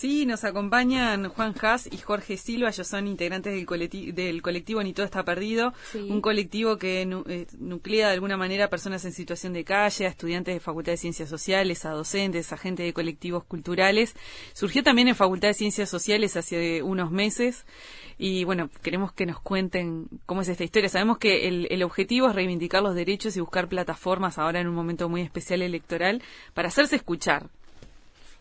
Sí, nos acompañan Juan Haas y Jorge Silva, ellos son integrantes del, colectivo, del colectivo Ni Todo Está Perdido, un colectivo que eh, nuclea de alguna manera a personas en situación de calle, a estudiantes de Facultad de Ciencias Sociales, a docentes, a gente de colectivos culturales. Surgió también en Facultad de Ciencias Sociales hace unos meses y bueno, queremos que nos cuenten cómo es esta historia. Sabemos que el, el objetivo es reivindicar los derechos y buscar plataformas ahora en un momento muy especial electoral para hacerse escuchar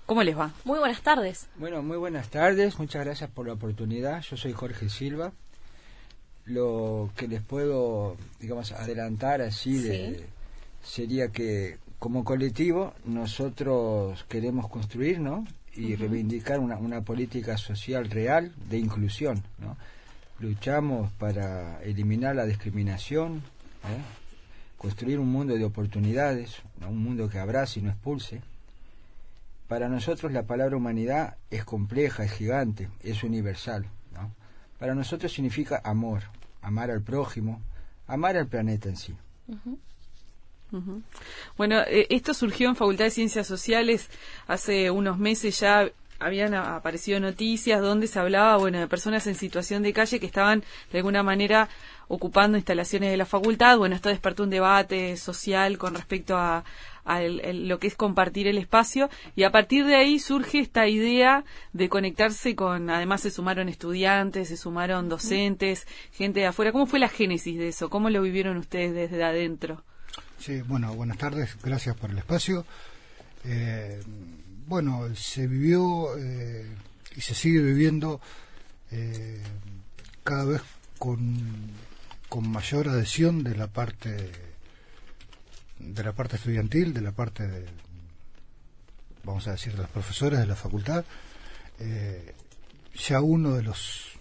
¿Cómo les va? Muy buenas tardes. Bueno, muy buenas tardes. Muchas gracias por la oportunidad. Yo soy Jorge Silva. Lo que les puedo, digamos, adelantar así de, sería que como colectivo nosotros queremos construir, ¿no? Y reivindicar una, una, política social real de inclusión, ¿no? Luchamos para eliminar la discriminación, ¿eh? construir un mundo de oportunidades, un mundo que abrace y no expulse para nosotros la palabra humanidad es compleja, es gigante, es universal. ¿no? Para nosotros significa amor, amar al prójimo, amar al planeta en sí. Bueno, eh, esto surgió en Facultad de Ciencias Sociales hace unos meses ya habían aparecido noticias donde se hablaba, bueno, de personas en situación de calle que estaban de alguna manera ocupando instalaciones de la facultad. Bueno, esto despertó un debate social con respecto a, lo que es compartir el espacio y a partir de ahí surge esta idea de conectarse con, además se sumaron estudiantes, se sumaron docentes, gente de afuera. ¿Cómo fue la génesis de eso? ¿Cómo lo vivieron ustedes desde adentro? Sí, bueno, buenas tardes, gracias por el espacio. Eh, bueno, se vivió eh, y se sigue viviendo eh, cada vez con, con mayor adhesión de la parte de la parte estudiantil, de la parte de, vamos a decir, de los profesores de la facultad, eh, ya uno de los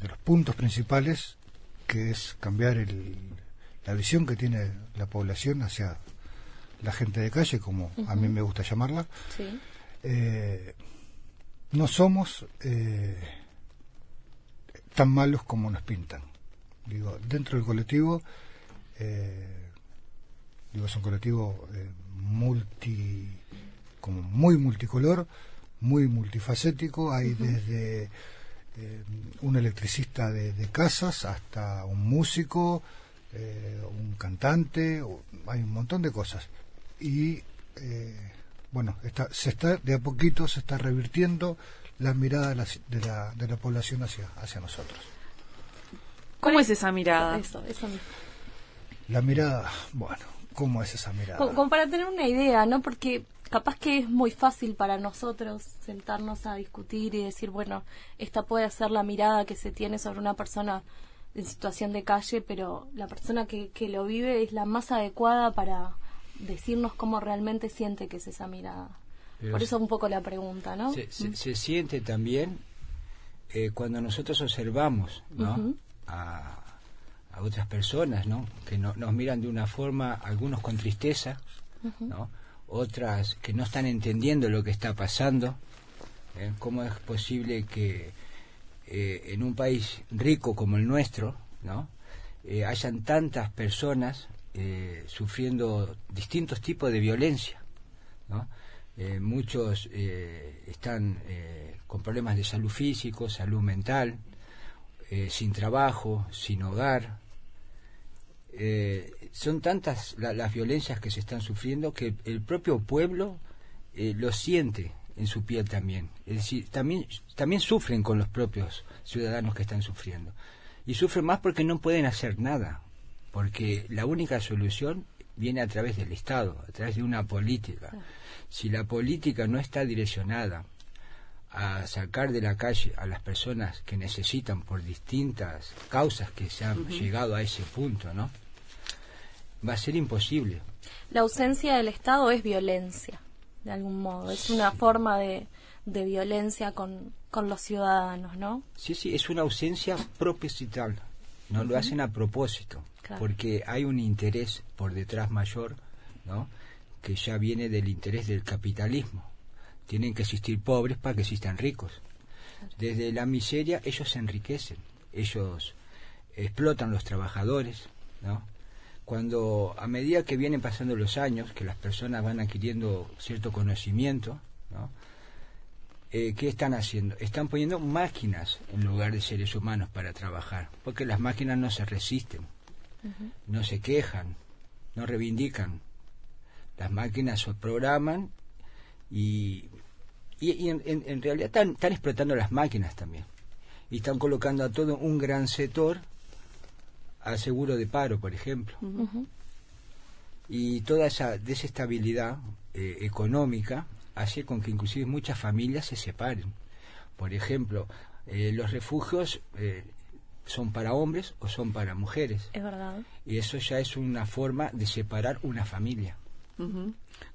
de los puntos principales que es cambiar el, la visión que tiene la población hacia la gente de calle, como a mí me gusta llamarla. Eh, no somos eh, tan malos como nos pintan. Digo, dentro del colectivo eh, Digo, es un colectivo eh, multi, como muy multicolor, muy multifacético. Hay desde eh, un electricista de, casas hasta un músico, eh, un cantante, hay un montón de cosas. Y bueno, está, se está de a poquito se está revirtiendo la mirada de la, de la, de la población hacia, hacia nosotros. ¿Cómo es esa mirada? La mirada, bueno, ¿Cómo es esa mirada? Como, para tener una idea, ¿no? Porque capaz que es muy fácil para nosotros sentarnos a discutir y decir, bueno, esta puede ser la mirada que se tiene sobre una persona en situación de calle, pero la persona que, que lo vive es la más adecuada para decirnos cómo realmente siente que es esa mirada. Por eso un poco la pregunta, ¿no? Se, se, siente también eh, cuando nosotros observamos ¿no? a, a otras personas, ¿no? Que no, nos miran de una forma, algunos con tristeza, ¿no? Otras que no están entendiendo lo que está pasando. ¿eh? ¿Cómo es posible que eh, en un país rico como el nuestro, ¿no? Hayan tantas personas sufriendo distintos tipos de violencia, ¿no? muchos están con problemas de salud físico, salud mental, sin trabajo, sin hogar, eh, son tantas las violencias que se están sufriendo que el propio pueblo eh, lo siente en su piel también. Es decir, también, también sufren con los propios ciudadanos que están sufriendo. Y sufren más porque no pueden hacer nada, porque la única solución viene a través del Estado, a través de una política. Si la política no está direccionada a sacar de la calle a las personas que necesitan por distintas causas que se han llegado a ese punto, ¿no? va a ser imposible. La ausencia del Estado es violencia, de algún modo, es una forma de, de violencia con, con, los ciudadanos, ¿no? Sí, sí, es una ausencia proposital, no lo hacen a propósito, porque hay un interés por detrás mayor, ¿no? Que ya viene del interés del capitalismo. Tienen que existir pobres para que existan ricos. Desde la miseria ellos se enriquecen, ellos explotan los trabajadores, ¿no? cuando a medida que vienen pasando los años, que las personas van adquiriendo cierto conocimiento, eh, ¿qué están haciendo? Están poniendo máquinas en lugar de seres humanos para trabajar, porque las máquinas no se resisten, no se quejan, no reivindican. Las máquinas se programan y, y, en, realidad están, están explotando las máquinas también. Y están colocando a todo un gran sector al seguro de paro, por ejemplo. Y toda esa desestabilidad eh, económica hace con que inclusive muchas familias se separen. Por ejemplo, eh, los refugios eh, son para hombres o son para mujeres. Es verdad. Y eso ya es una forma de separar una familia.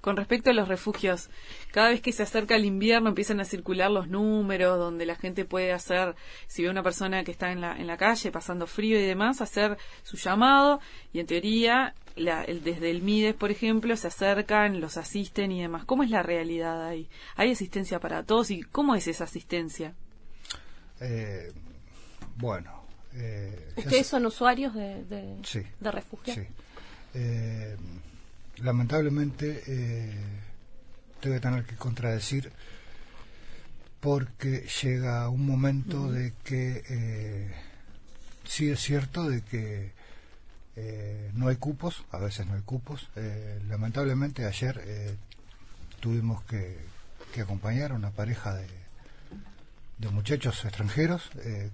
Con respecto a los refugios, cada vez que se acerca el invierno empiezan a circular los números donde la gente puede hacer, si ve una persona que está en la, en la calle pasando frío y demás, hacer su llamado y en teoría desde el MIDES, por ejemplo, se acercan, los asisten y demás. ¿Cómo es la realidad ahí? ¿Hay asistencia para todos y cómo es esa asistencia? Eh, bueno. Eh, ¿Ustedes son usuarios de, de, de refugio? Sí. Eh, lamentablemente eh, tengo que tener que contradecir porque llega un momento de que eh, sí es cierto de que eh, no hay cupos, a veces no hay cupos. lamentablemente ayer tuvimos que, acompañar a una pareja de, de muchachos extranjeros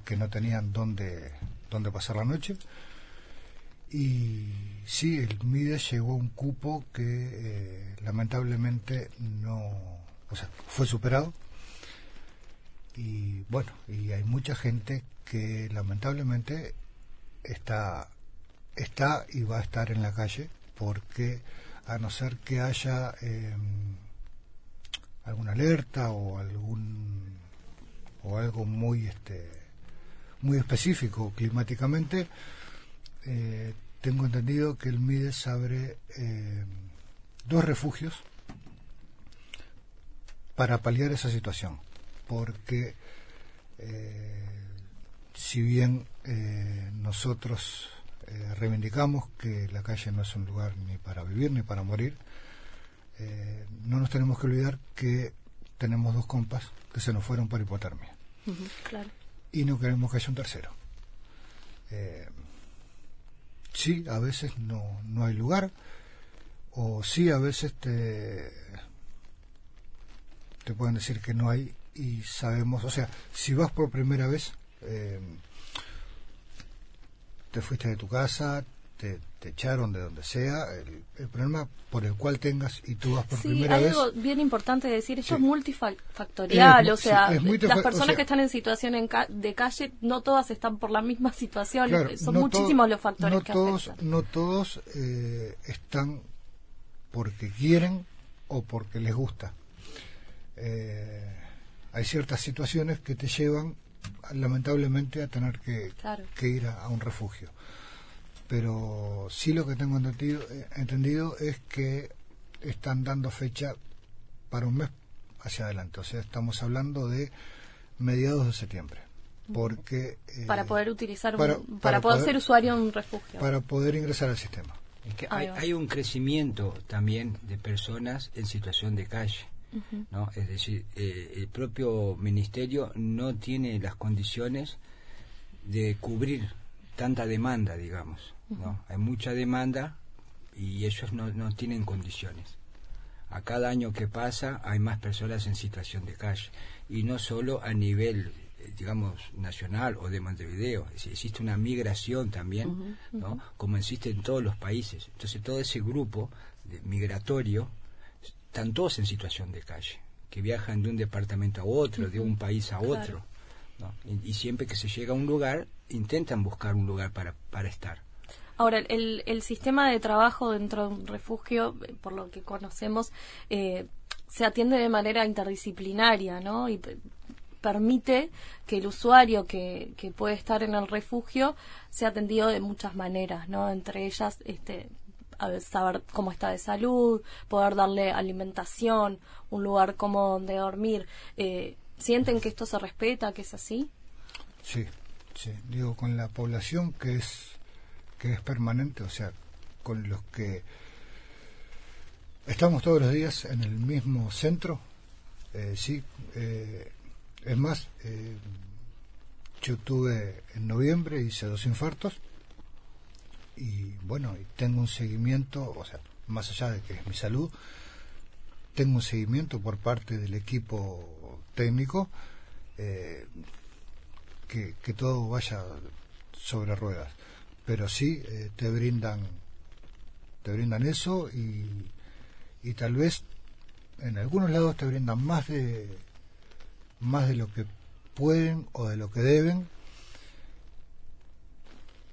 que no tenían dónde, dónde pasar la noche y sí, el MIDES llegó a un cupo que eh, lamentablemente no, o sea, fue superado. Y bueno, y hay mucha gente que lamentablemente está, está y va a estar en la calle porque a no ser que haya em, alguna alerta o algún o algo muy este muy específico climáticamente eh, tengo entendido que el MIDES abre eh, dos refugios para paliar esa situación, porque eh, si bien nosotros reivindicamos que la calle no es un lugar ni para vivir ni para morir, no nos tenemos que olvidar que tenemos dos compas que se nos fueron por hipotermia. Y no queremos que haya un tercero. Eh, sí, a veces no, no hay lugar, o sí, a veces te, te pueden decir que no hay y sabemos, o sea, si vas por primera vez, eh, te fuiste de tu casa, te, echaron de donde sea, el, problema por el cual tengas y tú vas por primera vez. hay algo bien importante decir, esto es multifactorial, o sea, las personas que están en situación de calle, no todas están por la misma situación, son muchísimos los factores no que todos, No todos eh, están porque quieren o porque les gusta. Eh, hay ciertas situaciones que te llevan lamentablemente a tener que, que ir a un refugio pero sí lo que tengo entendido, eh, entendido es que están dando fecha para un mes hacia adelante, o sea, estamos hablando de mediados de septiembre. Porque, eh, para poder utilizar para, poder, ser usuario en un refugio. para poder ingresar al sistema. Es que hay, un crecimiento también de personas en situación de calle no es decir eh, el propio ministerio no tiene las condiciones de cubrir tanta demanda digamos ¿no? Hay mucha demanda y ellos no, no tienen condiciones. A cada año que pasa hay más personas en situación de calle. Y no solo a nivel eh, digamos nacional o de Montevideo existe una migración también ¿no? como existe en todos los países. Entonces todo ese grupo de migratorio están todos en situación de calle que viajan de un departamento a otro de un país a otro y, y, siempre que se llega a un lugar intentan buscar un lugar para, para estar Ahora, el, el sistema de trabajo dentro de un refugio, por lo que conocemos, eh, se atiende de manera interdisciplinaria, ¿no? Y permite que el usuario que, que puede estar en el refugio sea atendido de muchas maneras, ¿no? Entre ellas, este, saber cómo está de salud, poder darle alimentación, un lugar cómodo donde dormir. Eh, ¿Sienten que esto se respeta, que es así? Sí, sí. Digo, con la población que es que es permanente, o sea, con los que estamos todos los días en el mismo centro, Eh, sí, es más, yo tuve en noviembre, hice dos infartos y bueno, tengo un seguimiento, o sea, más allá de que es mi salud, tengo un seguimiento por parte del equipo técnico eh, que, todo vaya sobre ruedas. Pero sí eh, te brindan te brindan eso y, y tal vez en algunos lados te brindan más de más de lo que pueden o de lo que deben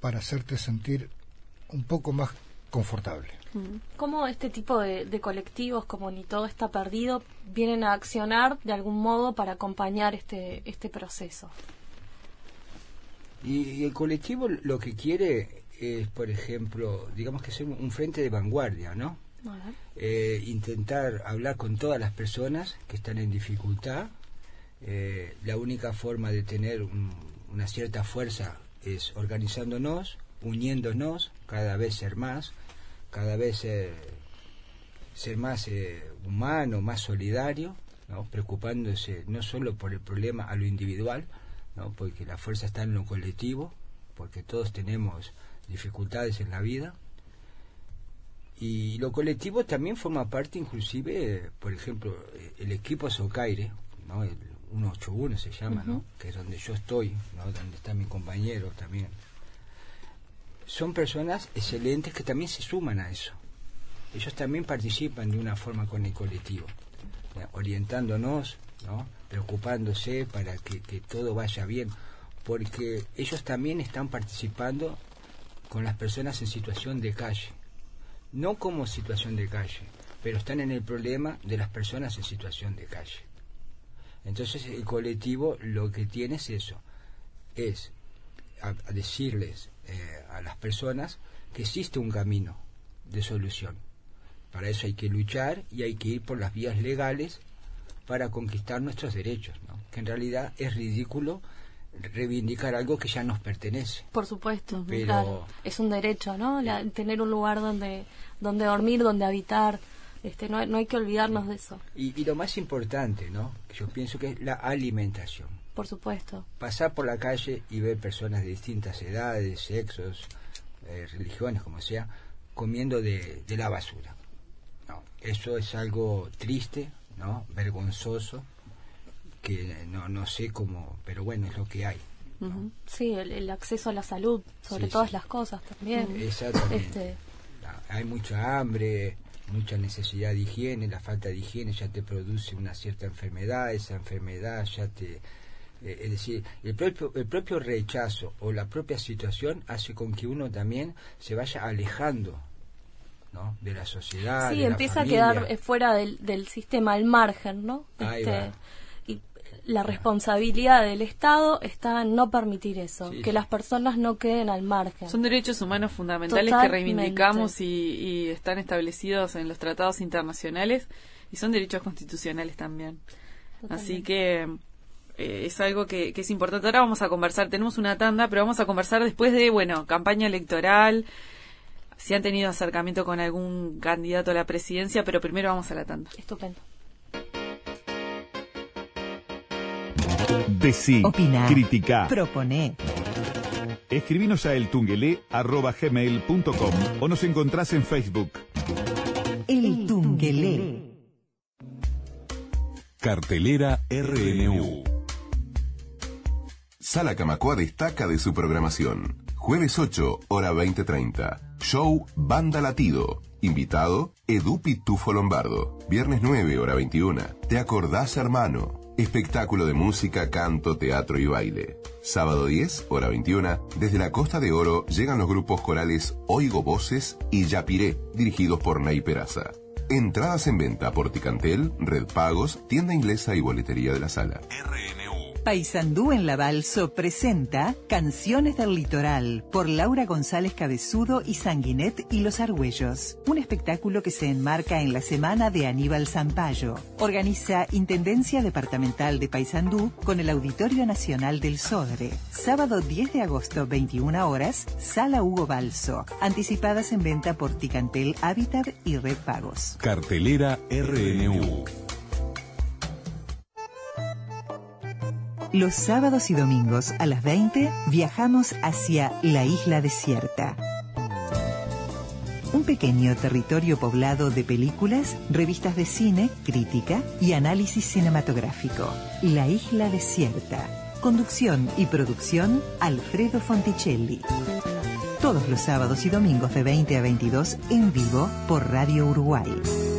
para hacerte sentir un poco más confortable. ¿Cómo este tipo de, colectivos, como ni todo está perdido, vienen a accionar de algún modo para acompañar este, este proceso? Y, el colectivo lo que quiere es, por ejemplo, digamos que ser un frente de vanguardia, ¿no? Eh, intentar hablar con todas las personas que están en dificultad. Eh, la única forma de tener una cierta fuerza es organizándonos, uniéndonos, cada vez ser más, cada vez ser más eh, humano, más solidario, ¿no? preocupándose no solo por el problema a lo individual, ¿no? porque la fuerza está en lo colectivo, porque todos tenemos dificultades en la vida. Y lo colectivo también forma parte inclusive, por ejemplo, el equipo Socaire, ¿no? el 181 se llama, ¿no? que es donde yo estoy, ¿no? donde está mi compañero también son personas excelentes que también se suman a eso. Ellos también participan de una forma con el colectivo, orientándonos, ¿no? preocupándose para que, todo vaya bien, porque ellos también están participando con las personas en situación de calle, no como situación de calle, pero están en el problema de las personas en situación de calle. Entonces el colectivo lo que tiene es eso, es a decirles eh, a las personas que existe un camino de solución. Para eso hay que luchar y hay que ir por las vías legales para conquistar nuestros derechos, que en realidad es ridículo reivindicar algo que ya nos pertenece. Por supuesto, pero es un derecho, ¿no? tener un lugar donde donde dormir, donde habitar, este no, no hay que olvidarnos de eso. Y, y, lo más importante, ¿no? Yo pienso que es la alimentación. Por supuesto. Pasar por la calle y ver personas de distintas edades, sexos, eh, religiones, como sea, comiendo de, la basura. No, eso es algo triste, ¿no? Vergonzoso, que no, no sé cómo, pero bueno, es lo que hay. Sí, el, acceso a la salud, sobre todas las cosas también. Exactamente. Este... Hay mucha hambre, mucha necesidad de higiene, la falta de higiene ya te produce una cierta enfermedad, esa enfermedad ya te eh, es decir, el propio, el propio rechazo o la propia situación hace con que uno también se vaya alejando ¿no? de la sociedad. Sí, empieza a quedar eh, fuera del, del sistema, al margen, ¿no? Este, y la responsabilidad del Estado está en no permitir eso, que las personas no queden al margen. Son derechos humanos fundamentales que reivindicamos y, y están establecidos en los tratados internacionales y son derechos constitucionales también. Así que eh, es algo que, es importante. Ahora vamos a conversar, tenemos una tanda, pero vamos a conversar después de, bueno, campaña electoral, si han tenido acercamiento con algún candidato a la presidencia, pero primero vamos a la tanda. Estupendo. Decí, Opina, critica, propone. Escribinos a eltunguelé.com o nos encontrás en Facebook. El Tunguelé. Cartelera RNU. Sala Camacua destaca de su programación. Jueves 8, hora 20.30. Show Banda Latido. Invitado, Edu Pitufo Lombardo. Viernes 9, hora 21. ¿Te acordás, hermano? Espectáculo de música, canto, teatro y baile. Sábado 10, hora 21. Desde la Costa de Oro llegan los grupos corales Oigo Voces y Yapiré, dirigidos por Ney Peraza. Entradas en venta por Ticantel, Red Pagos, tienda inglesa y boletería de la sala. Paisandú en la Balso presenta Canciones del Litoral por Laura González Cabezudo y Sanguinet y Los Argüellos. Un espectáculo que se enmarca en la semana de Aníbal Zampayo. Organiza Intendencia Departamental de Paisandú con el Auditorio Nacional del Sodre. Sábado 10 de agosto, 21 horas, Sala Hugo Balso. Anticipadas en venta por Ticantel Habitat y Red Pagos. Cartelera RNU. Los sábados y domingos a las 20 viajamos hacia la isla desierta. Un pequeño territorio poblado de películas, revistas de cine, crítica y análisis cinematográfico. La isla desierta. Conducción y producción, Alfredo Fonticelli. Todos los sábados y domingos de 20 a 22 en vivo por Radio Uruguay.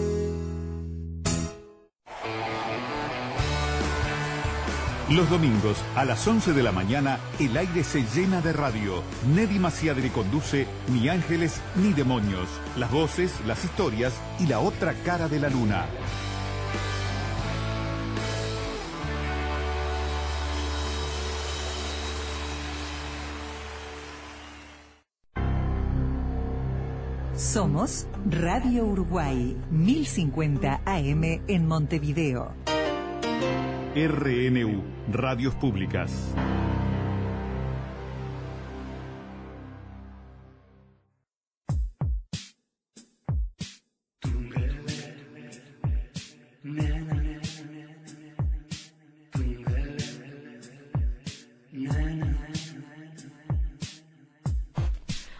Los domingos a las 11 de la mañana el aire se llena de radio. Neddy Maciadre conduce Ni ángeles ni demonios. Las voces, las historias y la otra cara de la luna. Somos Radio Uruguay 1050 AM en Montevideo. RNU, Radios Públicas.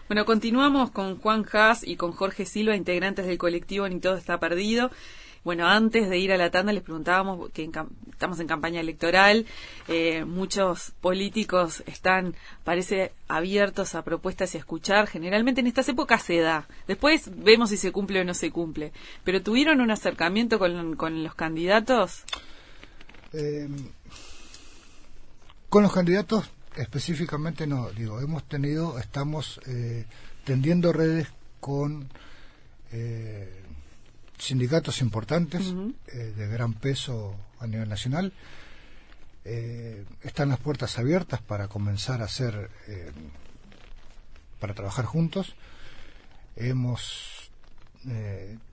Bueno, continuamos con Juan Haas y con Jorge Silva, integrantes del colectivo Ni Todo Está Perdido. Bueno, antes de ir a la tanda les preguntábamos que estamos en campaña electoral, eh, muchos políticos están, parece, abiertos a propuestas y a escuchar. Generalmente en estas épocas se da. Después vemos si se cumple o no se cumple. Pero ¿tuvieron un acercamiento con, los candidatos? Eh, con los candidatos específicamente no, digo, hemos tenido, estamos eh, tendiendo redes con eh, sindicatos importantes eh, de gran peso a nivel nacional. están las puertas abiertas para comenzar a hacer, para trabajar juntos. Hemos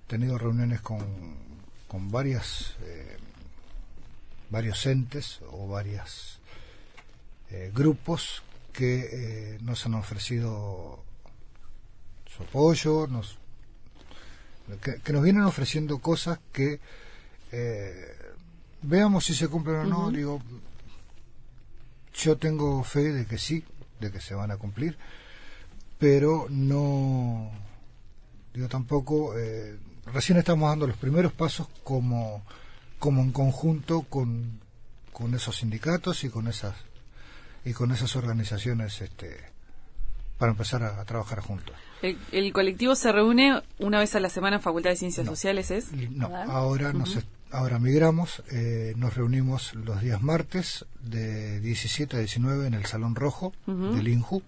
tenido reuniones con, con varias, varios entes o varias eh, grupos que eh, nos han ofrecido su apoyo, nos, que, nos vienen ofreciendo cosas que eh, veamos si se cumplen o no. Digo, yo tengo fe de que sí, de que se van a cumplir, pero no, digo tampoco, recién estamos dando los primeros pasos como, como en conjunto con, con esos sindicatos y con esas y con esas organizaciones este, para empezar a, trabajar juntos. El, colectivo se reúne una vez a la semana en Facultad de Ciencias Sociales, ¿es? No, ahora, nos, ahora migramos, eh, nos reunimos los días martes de 17 a 19 en el Salón Rojo del INJU.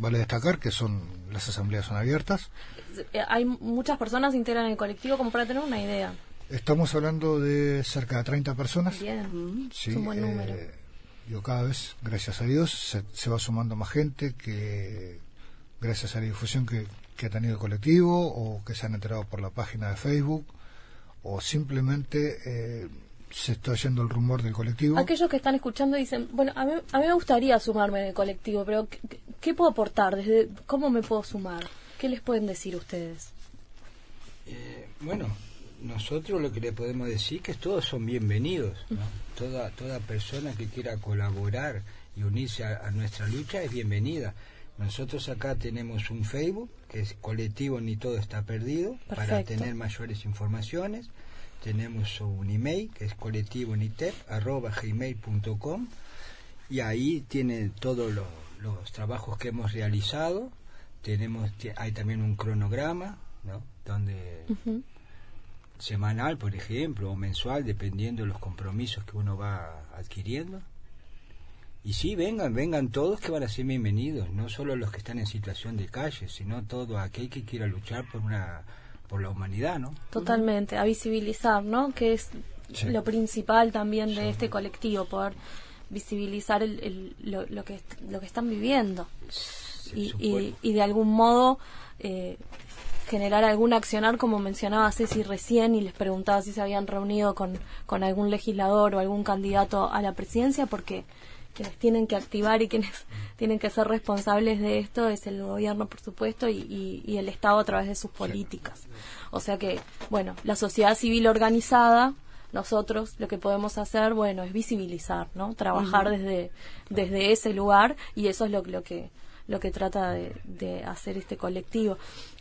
Vale destacar que son las asambleas son abiertas. Eh, hay muchas personas que integran el colectivo como para tener una idea. Estamos hablando de cerca de 30 personas. Bien, sí, un buen número. Eh, yo cada vez, gracias a Dios, se, va sumando más gente que, gracias a la difusión que, ha tenido el colectivo o que se han enterado por la página de Facebook o simplemente eh, se está oyendo el rumor del colectivo. Aquellos que están escuchando dicen, bueno, a mí, a mí me gustaría sumarme en el colectivo, pero ¿qué, puedo aportar? Desde ¿Cómo me puedo sumar? ¿Qué les pueden decir ustedes? Eh, bueno, nosotros lo que le podemos decir que todos son bienvenidos. Toda, toda persona que quiera colaborar y unirse a, nuestra lucha es bienvenida. Nosotros acá tenemos un Facebook, que es colectivo Ni Todo Está Perdido, para tener mayores informaciones. Tenemos un email, que es colectivonitep.gmail.com y ahí tiene todos los trabajos que hemos realizado. Tenemos, hay también un cronograma, ¿no? Donde semanal, por ejemplo, o mensual, dependiendo de los compromisos que uno va adquiriendo. Y sí, vengan, vengan todos que van a ser bienvenidos, no solo los que están en situación de calle, sino todo aquel que quiera luchar por una por la humanidad, ¿no? Totalmente, a visibilizar, ¿no? Que es lo principal también de este colectivo, poder visibilizar el, lo, lo, que lo que están viviendo y, y, y, de algún modo eh, generar algún accionar, como mencionaba Ceci recién, y les preguntaba si se habían reunido con, con algún legislador o algún candidato a la presidencia, porque quienes tienen que activar y quienes tienen que ser responsables de esto es el gobierno, por supuesto, y, y, el Estado a través de sus políticas. O sea que, bueno, la sociedad civil organizada nosotros lo que podemos hacer, bueno, es visibilizar, ¿no? Trabajar desde, desde ese lugar y eso es lo, lo que lo que trata de, hacer este colectivo.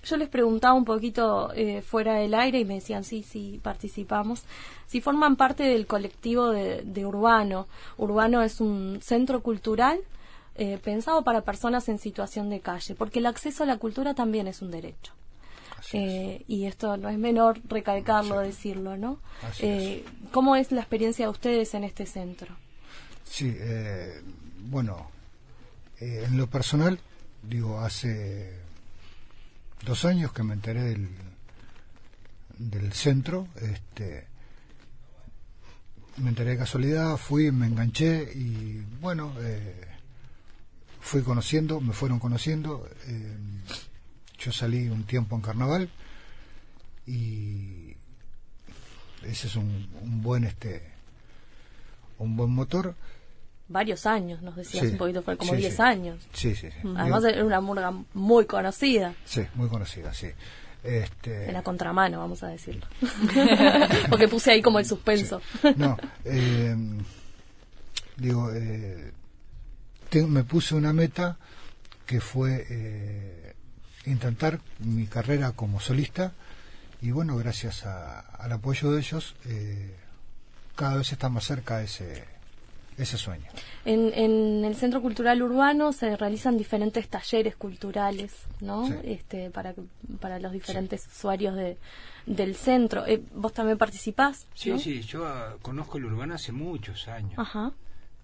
Yo les preguntaba un poquito eh, fuera del aire y me decían, sí, sí, participamos. Si forman parte del colectivo de, Urbano. Urbano es un centro cultural eh, pensado para personas en situación de calle, porque el acceso a la cultura también es un derecho. Eh, y esto no es menor recalcarlo, decirlo, ¿no? Eh, ¿Cómo es la experiencia de ustedes en este centro? Sí, eh, bueno, en lo personal, digo, hace dos años que me enteré del, del centro, este, me enteré de casualidad, fui, me enganché y bueno, fui conociendo, me fueron conociendo. Yo salí un tiempo en carnaval y ese es un, buen este un buen motor varios años nos decías un poquito fue como 10 años. Sí sí, además era una murga muy conocida. Sí muy conocida sí. Este... En la contramano, vamos a decirlo. Porque puse ahí como el suspenso. No, eh, digo, eh, me puse una meta que fue eh, intentar mi carrera como solista y bueno, gracias al apoyo de ellos, eh, cada vez está más cerca ese, ese sueño. En, en, el Centro Cultural Urbano se realizan diferentes talleres culturales, ¿no? Este, para, para los diferentes usuarios de, del centro. Eh, ¿Vos también participás? Sí, sí, yo ah, conozco el Urbano hace muchos años. Ajá.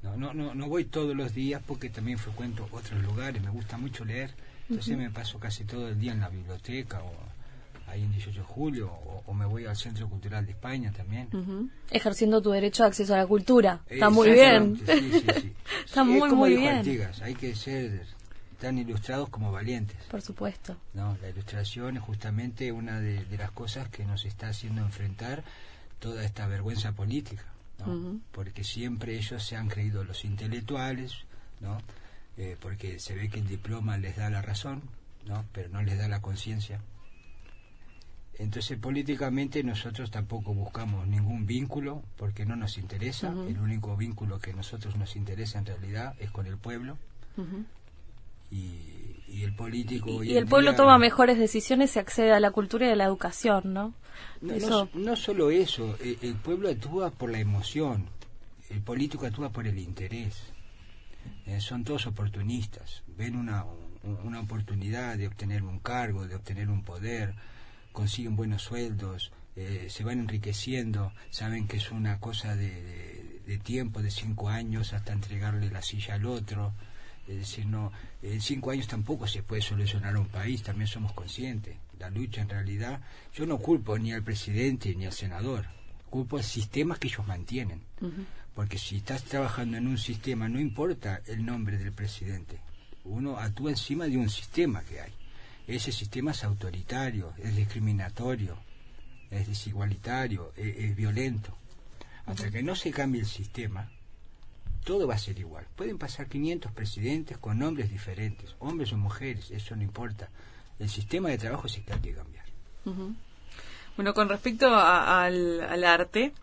No, no, no, no voy todos los días porque también frecuento otros lugares, me gusta mucho leer entonces me paso casi todo el día en la biblioteca o ahí en 18 de julio o, me voy al Centro Cultural de España también. Ejerciendo tu derecho a acceso a la cultura. Está muy bien. Está muy, muy bien. hay que ser tan ilustrados como valientes. Por supuesto. No, la ilustración es justamente una de, las cosas que nos está haciendo enfrentar toda esta vergüenza política, ¿no? Porque siempre ellos se han creído los intelectuales, ¿no? Eh, porque se ve que el diploma les da la razón, ¿no? pero no les da la conciencia. Entonces políticamente nosotros tampoco buscamos ningún vínculo porque no nos interesa. El único vínculo que a nosotros nos interesa en realidad es con el pueblo. y, el político... Y, el pueblo toma mejores decisiones y accede a la cultura y a la educación, ¿no? No, no solo eso, el, el pueblo actúa por la emoción, el político actúa por el interés. Eh, son todos oportunistas, ven una, una oportunidad de obtener un cargo, de obtener un poder, consiguen buenos sueldos, eh, se van enriqueciendo, saben que es una cosa de, de, tiempo, de cinco años, hasta entregarle la silla al otro. Es decir, no, en cinco años tampoco se puede solucionar un país, también somos conscientes. La lucha en realidad, yo no culpo ni al presidente ni al senador, culpo al sistema que ellos mantienen. Porque si estás trabajando en un sistema, no importa el nombre del presidente, uno actúa encima de un sistema que hay. Ese sistema es autoritario, es discriminatorio, es desigualitario, e, es, violento. Hasta que no se cambie el sistema, todo va a ser igual. Pueden pasar 500 presidentes con nombres diferentes, hombres o mujeres, eso no importa. El sistema de trabajo que hay que cambiar. Bueno, con respecto al, arte,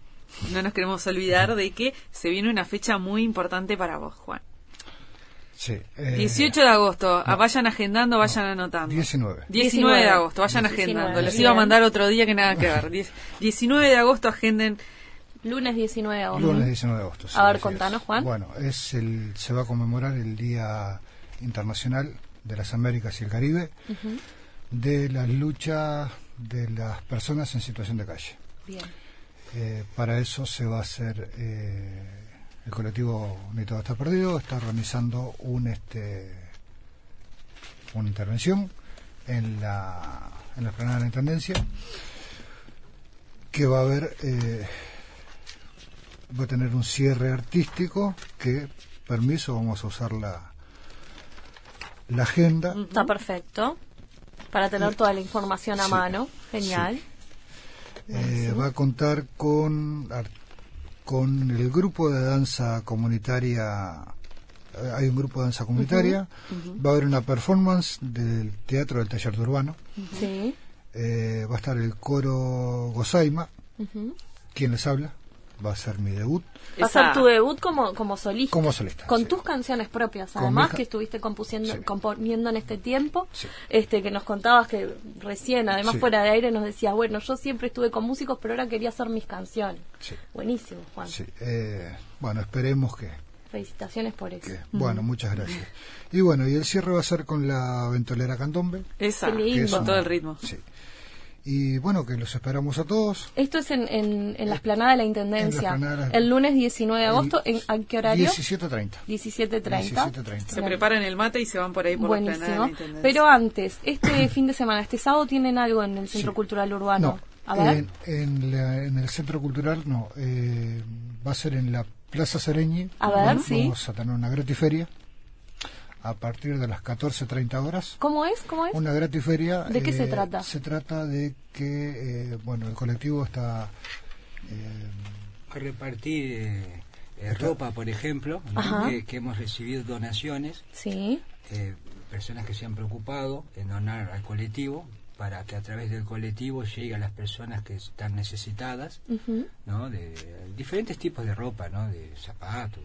no nos queremos olvidar de que se viene una fecha muy importante para vos, Juan. Sí, 18 eh, de agosto, vayan agendando, vayan anotando. 19. 19 de agosto, vayan agendando. Les iba a mandar otro día que nada que ver. 19 de agosto agenden. Lunes 19 de agosto. Lunes 19 de agosto. a ver, contanos, Juan. Bueno, es el, se va a conmemorar el Día Internacional de las Américas y el Caribe de la lucha de las personas en situación de calle. Bien. Eh, para eso se va a hacer eh, el colectivo Ni todo está perdido, está organizando un este una intervención en la en la de la intendencia que va a haber eh, va a tener un cierre artístico que permiso vamos a usar la la agenda. Está perfecto. Para tener toda la información a mano. Genial. Eh, va a contar con, con el grupo de danza comunitaria. Eh, hay un grupo de danza comunitaria. Va a haber una performance del Teatro del Taller de Urbano. Eh, va a estar el coro Gozaima. quien les habla? Va a ser mi debut. Va a ser tu debut como, como solista. Como solista. Con tus canciones propias, además, que estuviste compusiendo, componiendo en este tiempo. Este, que nos contabas que recién, además fuera de aire, nos decías, bueno, yo siempre estuve con músicos, pero ahora quería hacer mis canciones. Buenísimo, Juan. Eh, bueno, esperemos que. Felicitaciones por eso. Bueno, muchas gracias. Y bueno, y el cierre va a ser con la ventolera Candombe. Esa, con todo el ritmo. Sí. Y bueno, que los esperamos a todos. Esto es en, en, la esplanada de la Intendencia. el lunes 19 de agosto. ¿En, ¿A qué horario? 17.30. 17.30. Se preparan el mate y se van por ahí por Buenísimo. la esplanada de la Intendencia. Pero antes, este fin de semana, este sábado, ¿tienen algo en el Centro Cultural Urbano? a ver. En, en, el Centro Cultural no. Eh, va a ser en la Plaza Sereñi. A ver, sí. Vamos a tener una gratiferia a partir de las 14.30 horas. ¿Cómo es? ¿Cómo es? Una gratiferia. ¿De qué se eh, trata? Se trata de que, eh, bueno, el colectivo está... Eh, a repartir ropa, por ejemplo, que, hemos recibido donaciones. Sí. personas que se han preocupado en donar al colectivo para que a través del colectivo llegue a las personas que están necesitadas, ¿no? De, diferentes tipos de ropa, ¿no? De zapatos,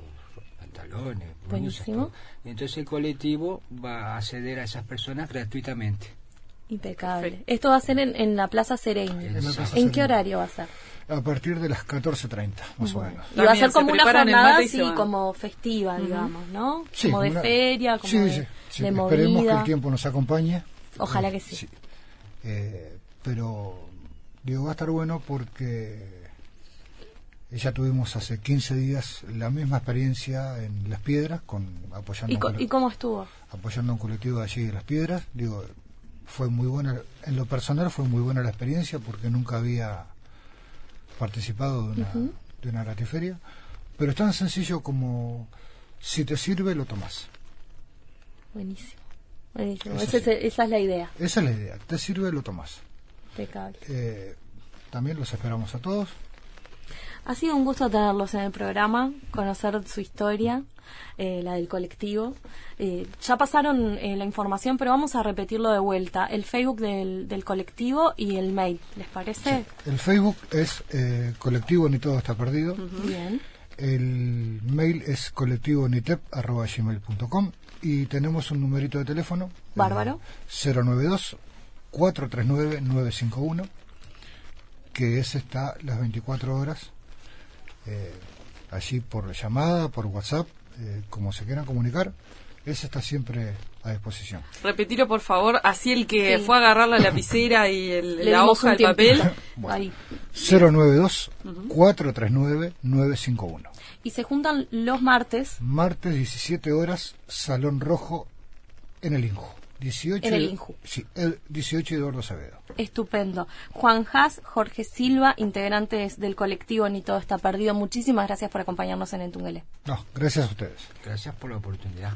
pantalones, Buenísimo. entonces el colectivo va a acceder a esas personas gratuitamente. Impecable. Esto va a ser en, la Plaza Sereni. ¿En, qué horario va a ser? A partir de las 14.30, más o menos. Y va a ser como una jornada así, como festiva, digamos, ¿no? como de feria, como de, Esperemos que el tiempo nos acompañe. Ojalá que sí. Eh, pero, digo, va a estar bueno porque ya tuvimos hace 15 días la misma experiencia en Las Piedras, con apoyando ¿Y, cómo estuvo? Apoyando un colectivo de allí de Las Piedras. Digo, fue muy buena, en lo personal fue muy buena la experiencia porque nunca había participado de una, de una ratiferia. Pero es tan sencillo como si te sirve, lo tomas. Buenísimo. Buenísimo. Esa, es, la idea. Esa es la idea. Te sirve, lo tomas. Eh, también los esperamos a todos. Ha sido un gusto tenerlos en el programa, conocer su historia, eh, la del colectivo. Eh, ya pasaron eh, la información, pero vamos a repetirlo de vuelta. El Facebook del, del colectivo y el mail, ¿les parece? El Facebook es colectivo ni todo está perdido. Bien. El mail es colectivonitep.com y tenemos un numerito de teléfono. Bárbaro. 092 439 951 que ese está las 24 horas eh, allí por llamada, por WhatsApp, eh, como se quieran comunicar, ese está siempre a disposición. Repetilo, por favor, así el que fue a agarrar la lapicera y el, la hoja, el papel. 092 439 951. Y se juntan los martes. Martes, 17 horas, Salón Rojo en el Inju. 18, en el Inju. Sí, el 18 Eduardo Savedo. Estupendo. Juan Haas, Jorge Silva, integrantes del colectivo Ni Todo Está Perdido, muchísimas gracias por acompañarnos en Entungele. No, gracias a ustedes. Gracias por la oportunidad.